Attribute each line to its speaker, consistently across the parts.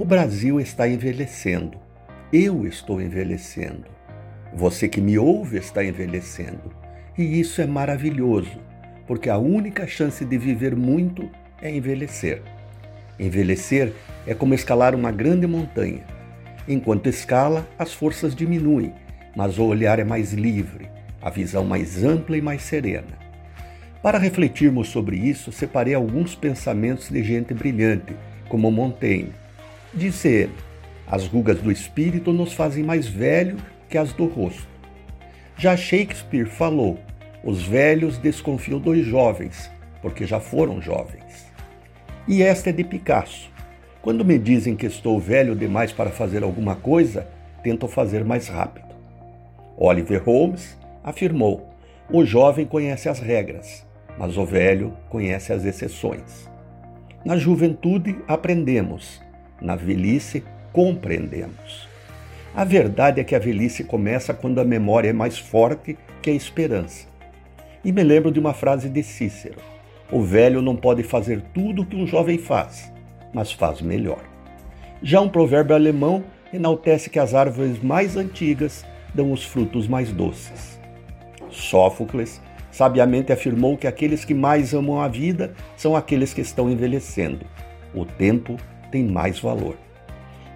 Speaker 1: O Brasil está envelhecendo. Eu estou envelhecendo. Você que me ouve está envelhecendo. E isso é maravilhoso, porque a única chance de viver muito é envelhecer. Envelhecer é como escalar uma grande montanha. Enquanto escala, as forças diminuem, mas o olhar é mais livre, a visão mais ampla e mais serena. Para refletirmos sobre isso, separei alguns pensamentos de gente brilhante, como Montaigne. Disse ele: as rugas do espírito nos fazem mais velho que as do rosto. Já Shakespeare falou: os velhos desconfiam dos jovens, porque já foram jovens. E esta é de Picasso. Quando me dizem que estou velho demais para fazer alguma coisa, tento fazer mais rápido. Oliver Holmes afirmou: o jovem conhece as regras, mas o velho conhece as exceções. Na juventude aprendemos, na velhice compreendemos. A verdade é que a velhice começa quando a memória é mais forte que a esperança. E me lembro de uma frase de Cícero: O velho não pode fazer tudo o que um jovem faz, mas faz melhor. Já um provérbio alemão enaltece que as árvores mais antigas dão os frutos mais doces. Sófocles sabiamente afirmou que aqueles que mais amam a vida são aqueles que estão envelhecendo. O tempo tem mais valor.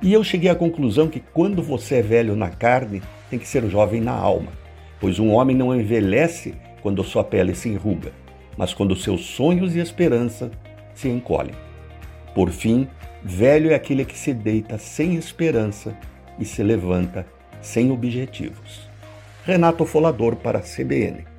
Speaker 1: E eu cheguei à conclusão que quando você é velho na carne, tem que ser jovem na alma, pois um homem não envelhece quando sua pele se enruga, mas quando seus sonhos e esperança se encolhem. Por fim, velho é aquele que se deita sem esperança e se levanta sem objetivos. Renato Folador para a CBN.